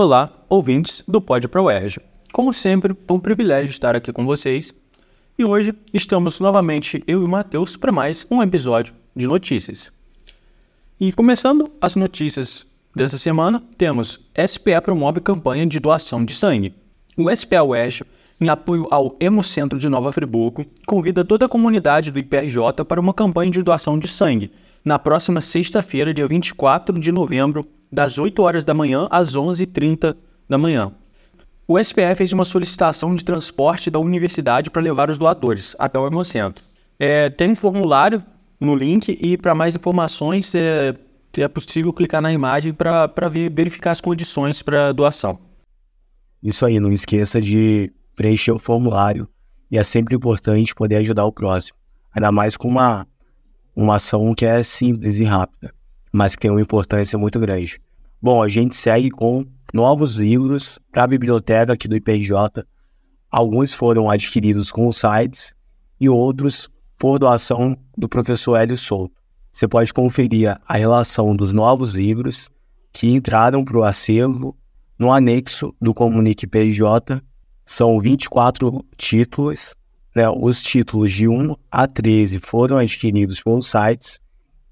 Olá, ouvintes do Pod Pro UERJ. Como sempre, é um privilégio estar aqui com vocês. E hoje estamos novamente eu e o Matheus para mais um episódio de notícias. E começando as notícias dessa semana, temos SPE promove campanha de doação de sangue. O SPE UERJ, em apoio ao Hemocentro de Nova Friburgo, convida toda a comunidade do IPRJ para uma campanha de doação de sangue na próxima sexta-feira, dia 24 de novembro, das 8 horas da manhã às 11h30 da manhã. O SPF fez uma solicitação de transporte da universidade para levar os doadores até o Hemocentro. É, tem um formulário no link e para mais informações é, é, possível clicar na imagem para verificar as condições para doação. Isso aí, não esqueça de preencher o formulário e é sempre importante poder ajudar o próximo, ainda mais com uma, uma ação que é simples e rápida mas que tem uma importância muito grande. Bom, a gente segue com novos livros para a biblioteca aqui do IPJ. Alguns foram adquiridos com os sites e outros por doação do professor Hélio Souto. Você pode conferir a relação dos novos livros que entraram para o acervo no anexo do Comunique IPJ. São 24 títulos. Né? Os títulos de 1 a 13 foram adquiridos pelos sites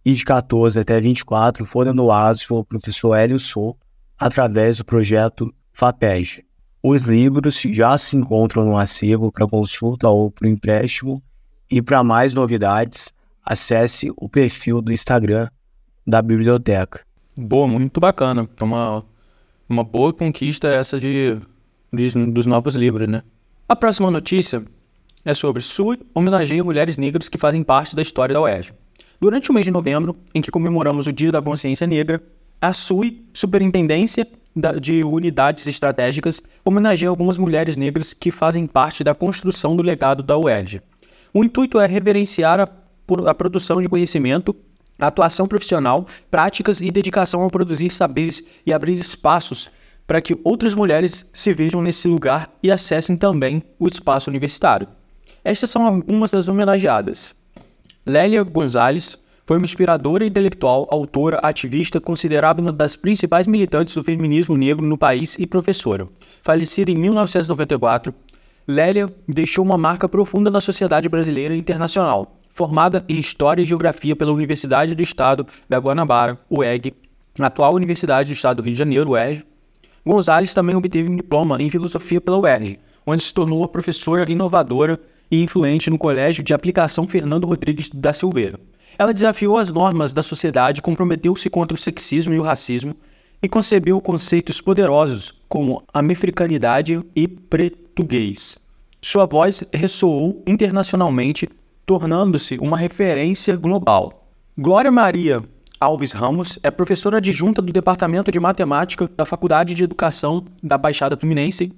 e de 14 até 24 foram doados pelo professor Hélio Sou através do projeto FAPEG. Os livros já se encontram no acervo para consulta ou para empréstimo e para mais novidades, acesse o perfil do Instagram da biblioteca. Boa, muito bacana. É uma, uma boa conquista essa de, de, dos novos livros, né? A próxima notícia é sobre SUI homenageia mulheres negras que fazem parte da história da UERJ. Durante o mês de novembro, em que comemoramos o Dia da Consciência Negra, a SUI, Superintendência de Unidades Estratégicas, homenageia algumas mulheres negras que fazem parte da construção do legado da UERJ. O intuito é reverenciar a, a produção de conhecimento, atuação profissional, práticas e dedicação a produzir saberes e abrir espaços para que outras mulheres se vejam nesse lugar e acessem também o espaço universitário. Estas são algumas das homenageadas. Lélia Gonzalez foi uma inspiradora intelectual, autora, ativista, considerada uma das principais militantes do feminismo negro no país e professora. Falecida em 1994, Lélia deixou uma marca profunda na sociedade brasileira e internacional. Formada em História e Geografia pela Universidade do Estado da Guanabara, UEG, atual Universidade do Estado do Rio de Janeiro, UERJ, Gonzalez também obteve um diploma em Filosofia pela UERJ, onde se tornou uma professora inovadora e influente no Colégio de Aplicação Fernando Rodrigues da Silveira. Ela desafiou as normas da sociedade, comprometeu-se contra o sexismo e o racismo e concebeu conceitos poderosos como americanidade e português. Sua voz ressoou internacionalmente, tornando-se uma referência global. Glória Maria Alves Ramos é professora adjunta do Departamento de Matemática da Faculdade de Educação da Baixada Fluminense,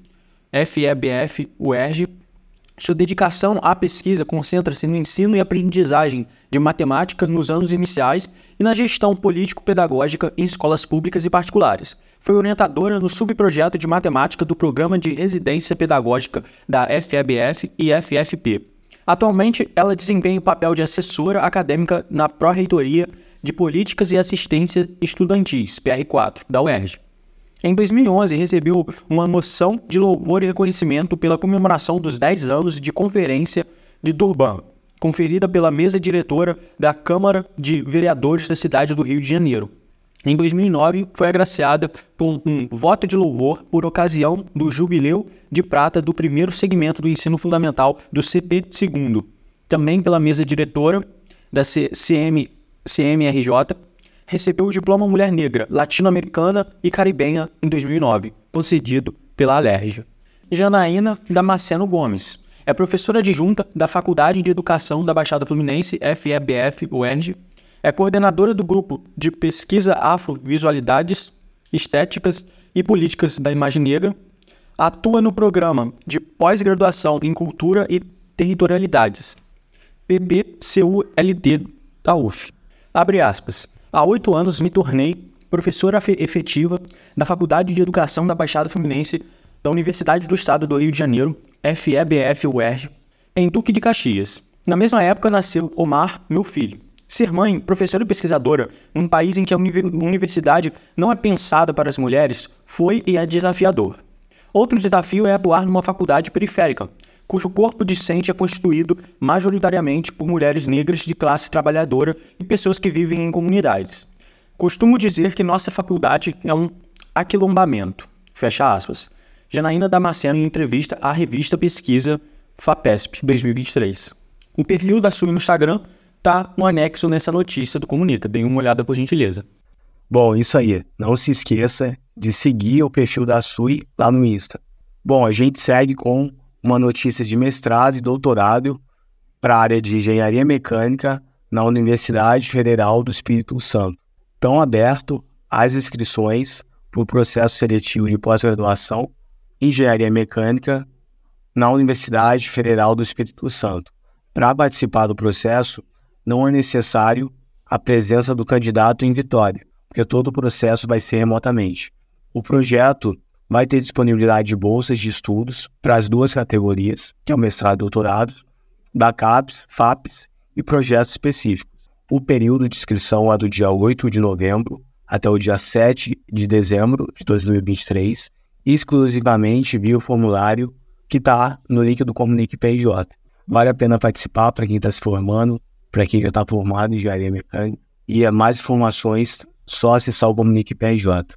FEBF UERJ, sua dedicação à pesquisa concentra-se no ensino e aprendizagem de matemática nos anos iniciais e na gestão político-pedagógica em escolas públicas e particulares. Foi orientadora no subprojeto de matemática do Programa de Residência Pedagógica da FEBF e FFP. Atualmente, ela desempenha o papel de assessora acadêmica na Pró-Reitoria de Políticas e Assistência Estudantis, PR4, da UERJ. Em 2011, recebeu uma moção de louvor e reconhecimento pela comemoração dos 10 anos de Conferência de Durban, conferida pela mesa diretora da Câmara de Vereadores da cidade do Rio de Janeiro. Em 2009, foi agraciada com um voto de louvor por ocasião do jubileu de prata do primeiro segmento do ensino fundamental do CP2, também pela mesa diretora da CM, CMRJ recebeu o diploma Mulher Negra, Latino-Americana e Caribenha em 2009, concedido pela Alerj. Janaína Damasceno Gomes é professora adjunta da Faculdade de Educação da Baixada Fluminense, FEBF UERJ, é coordenadora do grupo de pesquisa Afro-Visualidades, Estéticas e Políticas da Imagem Negra, atua no programa de pós-graduação em Cultura e Territorialidades, PBCULT da UF. Abre aspas. Há oito anos me tornei professora efetiva da Faculdade de Educação da Baixada Fluminense da Universidade do Estado do Rio de Janeiro, FEBF-UERJ, em Duque de Caxias. Na mesma época nasceu Omar, meu filho. Ser mãe, professora e pesquisadora, num país em que a universidade não é pensada para as mulheres, foi e é desafiador. Outro desafio é atuar numa faculdade periférica, cujo corpo discente é constituído majoritariamente por mulheres negras de classe trabalhadora e pessoas que vivem em comunidades. Costumo dizer que nossa faculdade é um aquilombamento. Fecha aspas. Janaína Damasceno em entrevista à revista Pesquisa FAPESP 2023. O perfil da Sui no Instagram tá no anexo nessa notícia do Comunica. Dê uma olhada por gentileza. Bom, isso aí. Não se esqueça de seguir o perfil da Sui lá no Insta. Bom, a gente segue com uma notícia de mestrado e doutorado para a área de engenharia mecânica na Universidade Federal do Espírito Santo. Estão aberto as inscrições para o processo seletivo de pós-graduação em engenharia mecânica na Universidade Federal do Espírito Santo. Para participar do processo, não é necessário a presença do candidato em Vitória, porque todo o processo vai ser remotamente. O projeto vai ter disponibilidade de bolsas de estudos para as duas categorias, que é o mestrado e doutorado, da CAPES, FAPES e projetos específicos. O período de inscrição é do dia 8 de novembro até o dia 7 de dezembro de 2023, exclusivamente via o formulário que está no link do Comunique PJ. Vale a pena participar para quem está se formando, para quem já está formado em engenharia mecânica. E é mais informações, só acessar o Comunique PJ.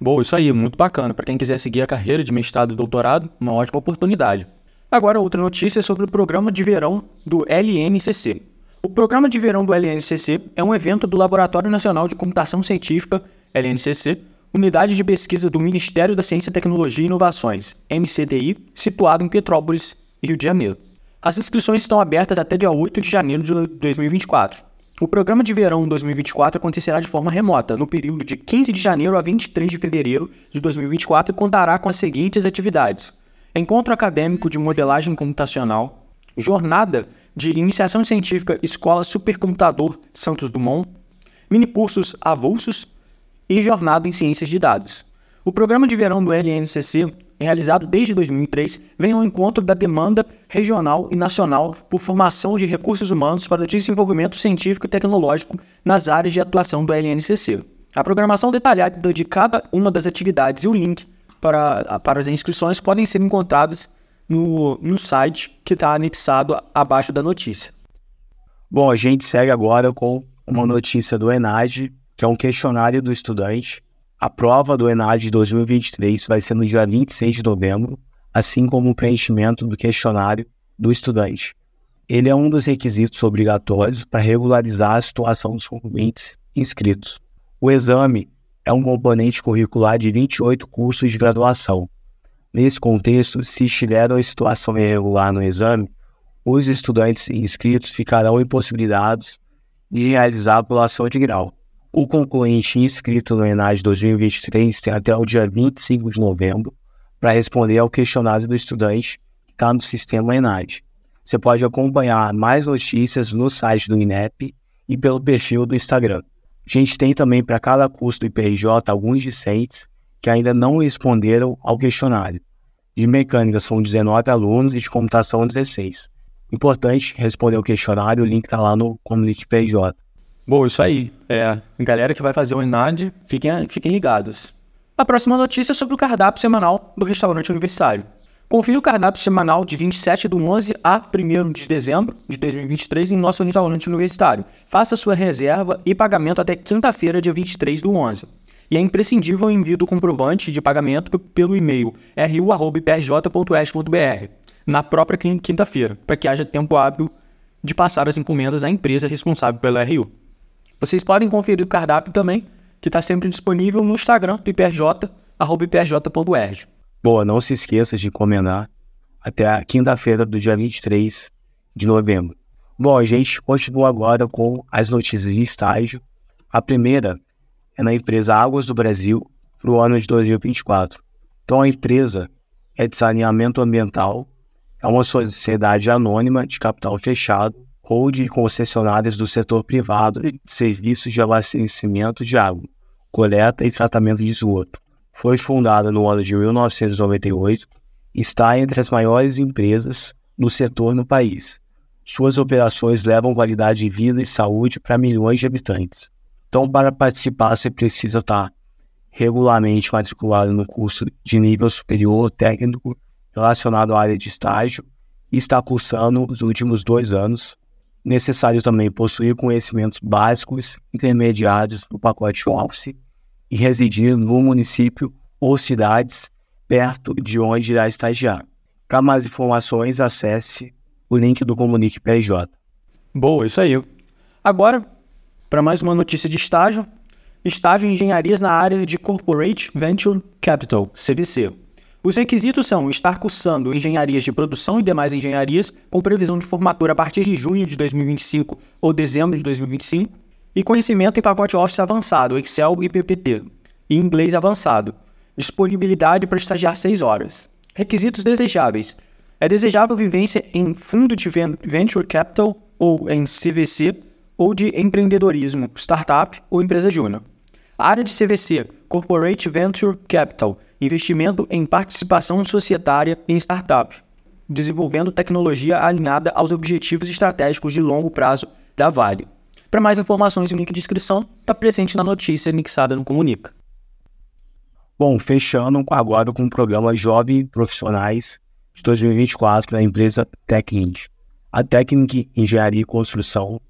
Bom, isso aí, muito bacana. Para quem quiser seguir a carreira de mestrado e doutorado, uma ótima oportunidade. Agora, outra notícia sobre o programa de verão do LNCC. O programa de verão do LNCC é um evento do Laboratório Nacional de Computação Científica, LNCC, unidade de pesquisa do Ministério da Ciência, Tecnologia e Inovações, MCTI, situado em Petrópolis, Rio de Janeiro. As inscrições estão abertas até dia 8 de janeiro de 2024. O programa de verão 2024 acontecerá de forma remota, no período de 15 de janeiro a 23 de fevereiro de 2024 e contará com as seguintes atividades: Encontro acadêmico de modelagem computacional, jornada de iniciação científica Escola Supercomputador Santos Dumont, mini cursos avulsos e jornada em ciências de dados. O programa de verão do LNCC realizado desde 2003, vem ao encontro da demanda regional e nacional por formação de recursos humanos para desenvolvimento científico e tecnológico nas áreas de atuação do LNCC. A programação detalhada de cada uma das atividades e o link para, para as inscrições podem ser encontrados no, no site que está anexado abaixo da notícia. Bom, a gente segue agora com uma notícia do ENAD, que é um questionário do estudante a prova do ENAD 2023 vai ser no dia 26 de novembro, assim como o preenchimento do questionário do estudante. Ele é um dos requisitos obrigatórios para regularizar a situação dos concorrentes inscritos. O exame é um componente curricular de 28 cursos de graduação. Nesse contexto, se estiver em situação irregular no exame, os estudantes inscritos ficarão impossibilitados de realizar a população de grau. O concluinte inscrito no ENAD 2023 tem até o dia 25 de novembro para responder ao questionário do estudante que está no sistema ENAD. Você pode acompanhar mais notícias no site do INEP e pelo perfil do Instagram. A gente tem também para cada curso do IPRJ alguns discentes que ainda não responderam ao questionário. De mecânica são 19 alunos e de computação 16. Importante responder o questionário, o link está lá no Comunity PJ. Bom, isso aí. É, galera que vai fazer o ENAD, fiquem, fiquem ligados. A próxima notícia é sobre o cardápio semanal do restaurante universitário. Confira o cardápio semanal de 27 do 11 a 1 de dezembro de 2023 em nosso restaurante universitário. Faça sua reserva e pagamento até quinta-feira, dia 23 do 11. E é imprescindível o envio do comprovante de pagamento pelo e-mail ru.prj.es.br na própria quinta-feira, para que haja tempo hábil de passar as encomendas à empresa responsável pela RU. Vocês podem conferir o cardápio também, que está sempre disponível no Instagram do IPRJ, arroba iprj.erg. Boa, não se esqueça de encomendar até a quinta-feira do dia 23 de novembro. Bom, a gente continua agora com as notícias de estágio. A primeira é na empresa Águas do Brasil para o ano de 2024. Então, a empresa é de saneamento ambiental, é uma sociedade anônima de capital fechado ou de concessionárias do setor privado de serviços de abastecimento de água, coleta e tratamento de esgoto. Foi fundada no ano de 1998 e está entre as maiores empresas do setor no país. suas operações levam qualidade de vida e saúde para milhões de habitantes. Então, para participar, você precisa estar regularmente matriculado no curso de nível superior técnico relacionado à área de estágio e estar cursando os últimos dois anos. Necessário também possuir conhecimentos básicos intermediários do pacote Office e residir no município ou cidades perto de onde irá estagiar. Para mais informações, acesse o link do Comunique PJ. Boa, isso aí. Agora, para mais uma notícia de estágio, estágio em engenharias na área de Corporate Venture Capital, CVC. Os requisitos são estar cursando engenharias de produção e demais engenharias, com previsão de formatura a partir de junho de 2025 ou dezembro de 2025, e conhecimento em pacote Office avançado, Excel e PPT, e inglês avançado. Disponibilidade para estagiar 6 horas. Requisitos desejáveis: é desejável vivência em fundo de venture capital ou em CVC ou de empreendedorismo, startup ou empresa júnior. Área de CVC, Corporate Venture Capital, investimento em participação societária em startup, desenvolvendo tecnologia alinhada aos objetivos estratégicos de longo prazo da Vale. Para mais informações, o link de inscrição está presente na notícia anexada no Comunica. Bom, fechando agora com o programa Job Profissionais de 2024 da empresa Tecnint. A Tecnic Engenharia e Construção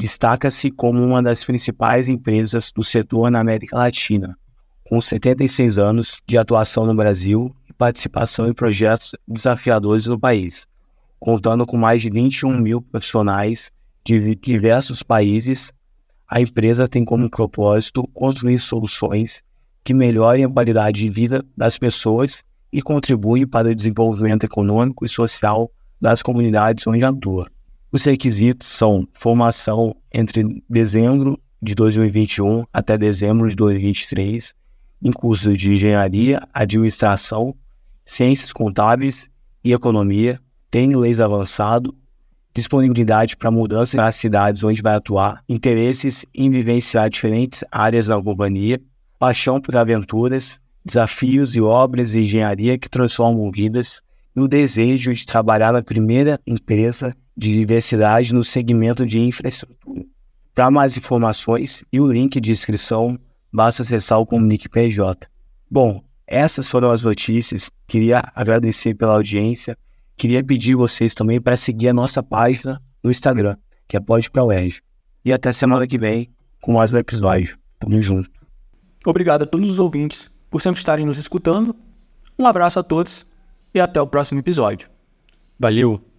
destaca-se como uma das principais empresas do setor na América Latina, com 76 anos de atuação no Brasil e participação em projetos desafiadores no país, contando com mais de 21 mil profissionais de diversos países. A empresa tem como propósito construir soluções que melhorem a qualidade de vida das pessoas e contribui para o desenvolvimento econômico e social das comunidades onde atua. Os requisitos são formação entre dezembro de 2021 até dezembro de 2023 em cursos de engenharia, administração, ciências contábeis e economia, tem inglês avançado, disponibilidade para mudança nas cidades onde vai atuar, interesses em vivenciar diferentes áreas da companhia, paixão por aventuras, desafios e obras de engenharia que transformam vidas e o desejo de trabalhar na primeira empresa de diversidade no segmento de infraestrutura. Para mais informações e o link de inscrição, basta acessar o Comunique PJ. Bom, essas foram as notícias. Queria agradecer pela audiência. Queria pedir vocês também para seguir a nossa página no Instagram, que é Pode Pra UERJ. E até semana que vem com mais um episódio. Tamo junto. Obrigado a todos os ouvintes por sempre estarem nos escutando. Um abraço a todos e até o próximo episódio. Valeu!